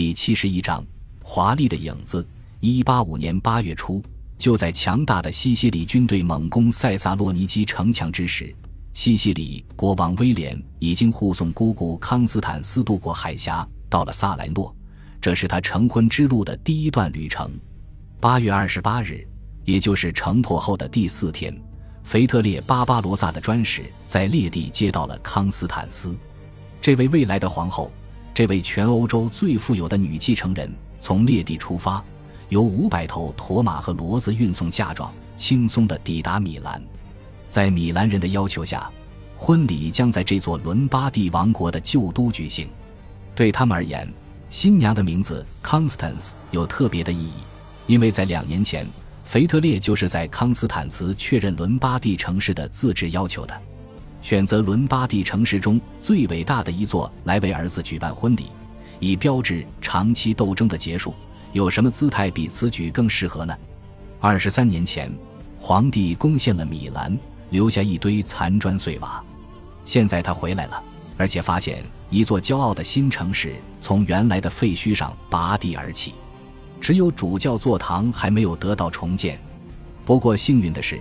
第七十一章华丽的影子。一八五年八月初，就在强大的西西里军队猛攻塞萨洛尼基城墙之时，西西里国王威廉已经护送姑姑康斯坦斯渡过海峡，到了萨莱诺。这是他成婚之路的第一段旅程。八月二十八日，也就是城破后的第四天，腓特烈巴巴罗萨的专使在列地接到了康斯坦斯，这位未来的皇后，这位全欧洲最富有的女继承人，从列地出发。由五百头驼马和骡子运送嫁妆，轻松地抵达米兰。在米兰人的要求下，婚礼将在这座伦巴第王国的旧都举行。对他们而言，新娘的名字 Constance 有特别的意义，因为在两年前，腓特烈就是在康斯坦茨确认伦巴第城市的自治要求的，选择伦巴第城市中最伟大的一座来为儿子举办婚礼，以标志长期斗争的结束。有什么姿态比此举更适合呢？二十三年前，皇帝攻陷了米兰，留下一堆残砖碎瓦。现在他回来了，而且发现一座骄傲的新城市从原来的废墟上拔地而起。只有主教座堂还没有得到重建。不过幸运的是，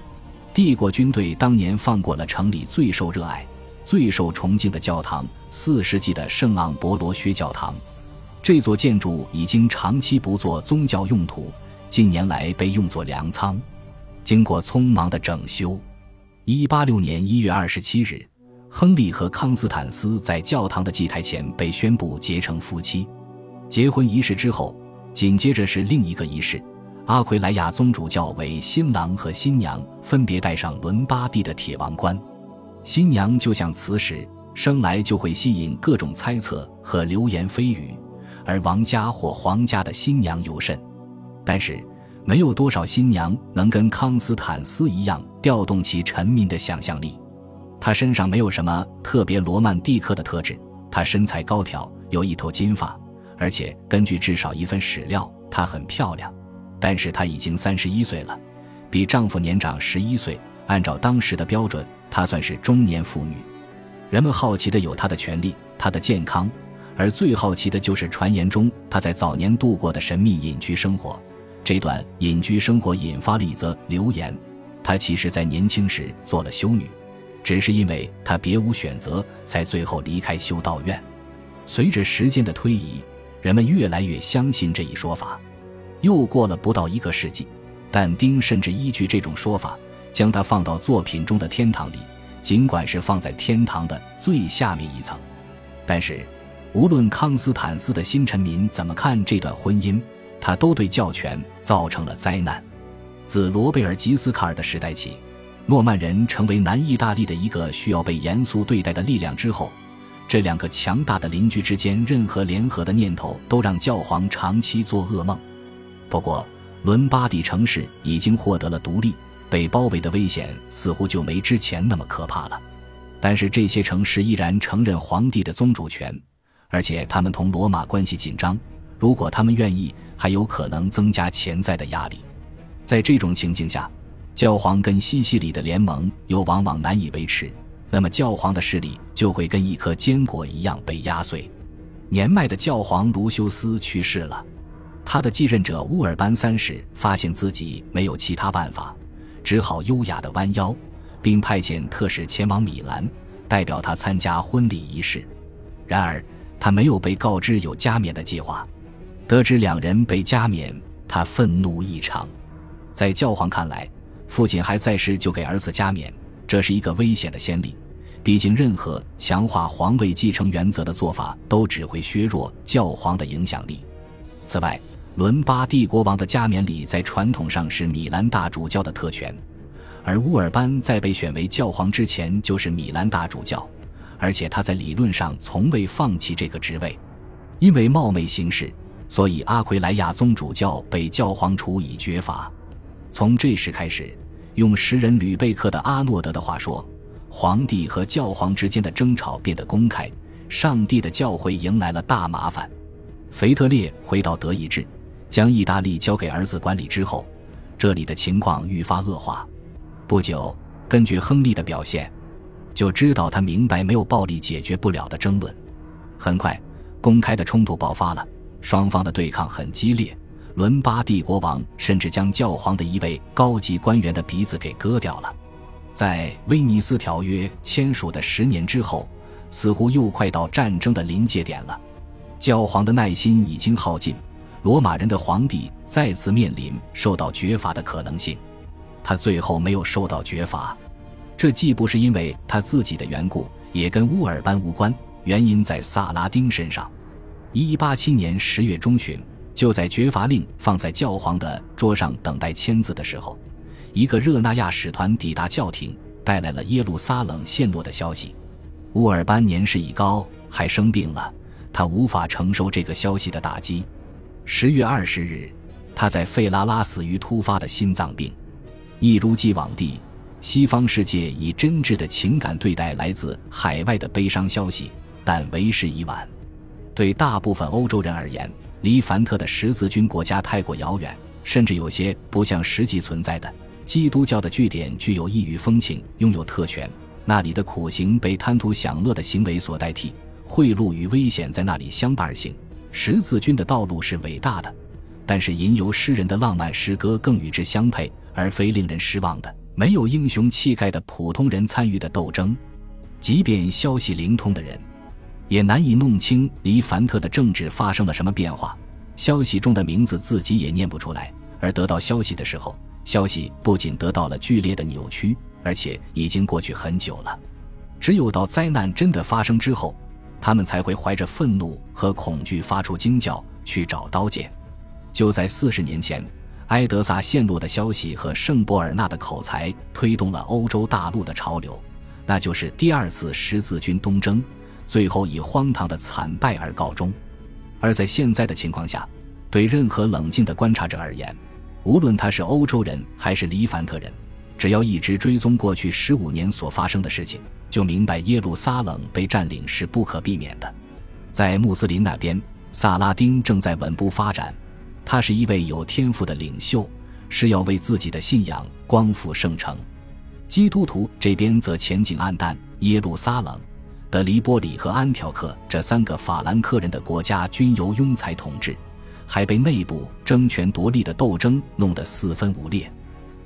帝国军队当年放过了城里最受热爱、最受崇敬的教堂——四世纪的圣昂博罗薛教堂。这座建筑已经长期不做宗教用途，近年来被用作粮仓。经过匆忙的整修，186年1月27日，亨利和康斯坦斯在教堂的祭台前被宣布结成夫妻。结婚仪式之后，紧接着是另一个仪式：阿奎莱亚宗主教为新郎和新娘分别戴上伦巴第的铁王冠。新娘就像磁石，生来就会吸引各种猜测和流言蜚语。而王家或皇家的新娘尤甚，但是没有多少新娘能跟康斯坦斯一样调动起臣民的想象力。她身上没有什么特别罗曼蒂克的特质，她身材高挑，有一头金发，而且根据至少一份史料，她很漂亮。但是她已经三十一岁了，比丈夫年长十一岁。按照当时的标准，她算是中年妇女。人们好奇的有她的权利，她的健康。而最好奇的就是传言中她在早年度过的神秘隐居生活。这段隐居生活引发了一则流言：她其实在年轻时做了修女，只是因为她别无选择，才最后离开修道院。随着时间的推移，人们越来越相信这一说法。又过了不到一个世纪，但丁甚至依据这种说法，将它放到作品中的天堂里，尽管是放在天堂的最下面一层，但是。无论康斯坦斯的新臣民怎么看这段婚姻，他都对教权造成了灾难。自罗贝尔吉斯卡尔的时代起，诺曼人成为南意大利的一个需要被严肃对待的力量之后，这两个强大的邻居之间任何联合的念头都让教皇长期做噩梦。不过，伦巴第城市已经获得了独立，被包围的危险似乎就没之前那么可怕了。但是这些城市依然承认皇帝的宗主权。而且他们同罗马关系紧张，如果他们愿意，还有可能增加潜在的压力。在这种情形下，教皇跟西西里的联盟又往往难以维持，那么教皇的势力就会跟一颗坚果一样被压碎。年迈的教皇卢修斯去世了，他的继任者乌尔班三世发现自己没有其他办法，只好优雅地弯腰，并派遣特使前往米兰，代表他参加婚礼仪式。然而。他没有被告知有加冕的计划，得知两人被加冕，他愤怒异常。在教皇看来，父亲还在世就给儿子加冕，这是一个危险的先例。毕竟，任何强化皇位继承原则的做法都只会削弱教皇的影响力。此外，伦巴第国王的加冕礼在传统上是米兰大主教的特权，而乌尔班在被选为教皇之前就是米兰大主教。而且他在理论上从未放弃这个职位，因为冒昧行事，所以阿奎莱亚宗主教被教皇处以绝罚。从这时开始，用诗人吕贝克的阿诺德的话说，皇帝和教皇之间的争吵变得公开，上帝的教会迎来了大麻烦。腓特烈回到德意志，将意大利交给儿子管理之后，这里的情况愈发恶化。不久，根据亨利的表现。就知道他明白没有暴力解决不了的争论。很快，公开的冲突爆发了。双方的对抗很激烈。伦巴第国王甚至将教皇的一位高级官员的鼻子给割掉了。在威尼斯条约签署的十年之后，似乎又快到战争的临界点了。教皇的耐心已经耗尽，罗马人的皇帝再次面临受到绝罚的可能性。他最后没有受到绝罚，这既不是因为他自己的缘故，也跟乌尔班无关。原因在萨拉丁身上。一八七年十月中旬。就在绝罚令放在教皇的桌上等待签字的时候，一个热那亚使团抵达教廷，带来了耶路撒冷陷落的消息。乌尔班年事已高，还生病了，他无法承受这个消息的打击。十月二十日，他在费拉拉死于突发的心脏病。一如既往地，西方世界以真挚的情感对待来自海外的悲伤消息，但为时已晚。对大部分欧洲人而言，离凡特的十字军国家太过遥远，甚至有些不像实际存在的。基督教的据点具有异域风情，拥有特权。那里的苦行被贪图享乐的行为所代替，贿赂与危险在那里相伴而行。十字军的道路是伟大的，但是吟游诗人的浪漫诗歌更与之相配，而非令人失望的没有英雄气概的普通人参与的斗争。即便消息灵通的人。也难以弄清黎凡特的政治发生了什么变化。消息中的名字自己也念不出来。而得到消息的时候，消息不仅得到了剧烈的扭曲，而且已经过去很久了。只有到灾难真的发生之后，他们才会怀着愤怒和恐惧发出惊叫，去找刀剑。就在四十年前，埃德萨陷落的消息和圣博尔纳的口才推动了欧洲大陆的潮流，那就是第二次十字军东征。最后以荒唐的惨败而告终，而在现在的情况下，对任何冷静的观察者而言，无论他是欧洲人还是黎凡特人，只要一直追踪过去十五年所发生的事情，就明白耶路撒冷被占领是不可避免的。在穆斯林那边，萨拉丁正在稳步发展，他是一位有天赋的领袖，是要为自己的信仰光复圣城。基督徒这边则前景暗淡，耶路撒冷。德黎波里和安条克这三个法兰克人的国家均由庸才统治，还被内部争权夺利的斗争弄得四分五裂。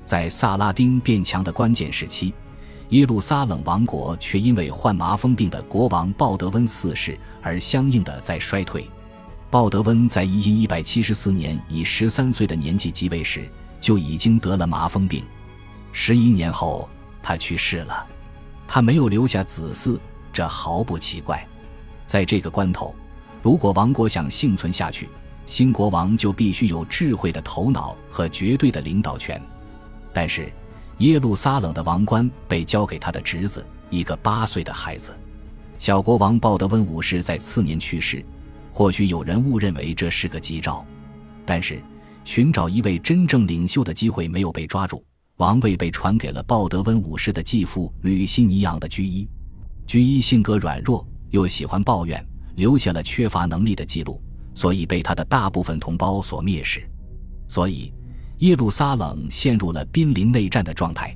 在萨拉丁变强的关键时期，耶路撒冷王国却因为患麻风病的国王鲍德温四世而相应的在衰退。鲍德温在一一百七十四年以十三岁的年纪即位时，就已经得了麻风病。十一年后，他去世了。他没有留下子嗣。这毫不奇怪，在这个关头，如果王国想幸存下去，新国王就必须有智慧的头脑和绝对的领导权。但是，耶路撒冷的王冠被交给他的侄子，一个八岁的孩子。小国王鲍德温五世在次年去世，或许有人误认为这是个吉兆，但是寻找一位真正领袖的机会没有被抓住，王位被传给了鲍德温五世的继父吕西尼昂的居伊。居伊性格软弱，又喜欢抱怨，留下了缺乏能力的记录，所以被他的大部分同胞所蔑视。所以，耶路撒冷陷入了濒临内战的状态。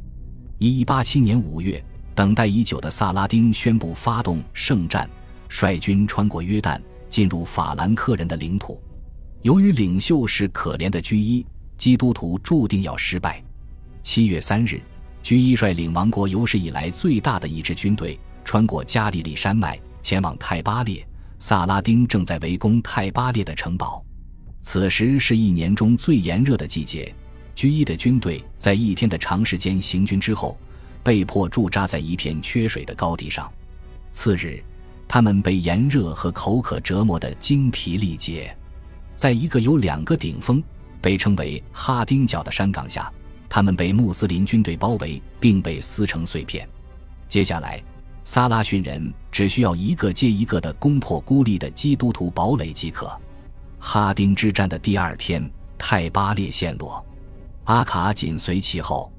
一八七年五月，等待已久的萨拉丁宣布发动圣战，率军穿过约旦，进入法兰克人的领土。由于领袖是可怜的居伊，基督徒注定要失败。七月三日，居伊率领王国有史以来最大的一支军队。穿过加利利山脉，前往泰巴列。萨拉丁正在围攻泰巴列的城堡。此时是一年中最炎热的季节。居伊的军队在一天的长时间行军之后，被迫驻扎在一片缺水的高地上。次日，他们被炎热和口渴折磨得精疲力竭。在一个有两个顶峰、被称为哈丁角的山岗下，他们被穆斯林军队包围，并被撕成碎片。接下来。萨拉逊人只需要一个接一个的攻破孤立的基督徒堡垒即可。哈丁之战的第二天，泰巴列陷落，阿卡紧随其后，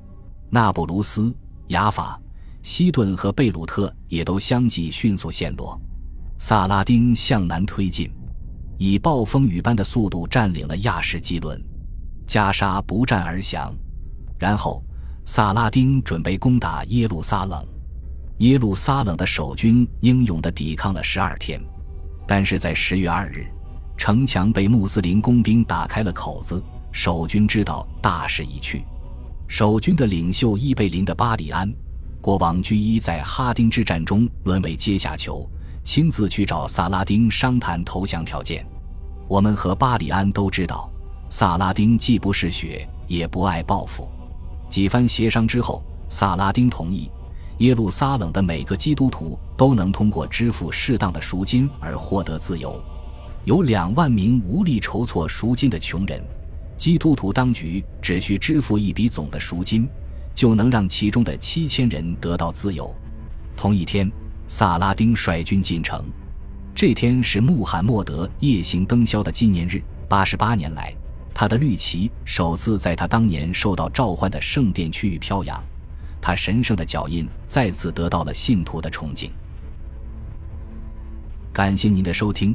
那不鲁斯、雅法、西顿和贝鲁特也都相继迅速陷落。萨拉丁向南推进，以暴风雨般的速度占领了亚什基伦，加沙不战而降。然后，萨拉丁准备攻打耶路撒冷。耶路撒冷的守军英勇地抵抗了十二天，但是在十月二日，城墙被穆斯林工兵打开了口子，守军知道大势已去。守军的领袖伊贝林的巴里安国王居伊在哈丁之战中沦为阶下囚，亲自去找萨拉丁商谈投降条件。我们和巴里安都知道，萨拉丁既不嗜血，也不爱报复。几番协商之后，萨拉丁同意，耶路撒冷的每个基督徒都能通过支付适当的赎金而获得自由。有两万名无力筹措赎金的穷人。基督徒当局只需支付一笔总的赎金，就能让其中的七千人得到自由。同一天，萨拉丁率军进城。这天是穆罕默德夜行灯宵的纪念日。八十八年来，他的绿旗首次在他当年受到召唤的圣殿区域飘扬，他神圣的脚印再次得到了信徒的崇敬。感谢您的收听，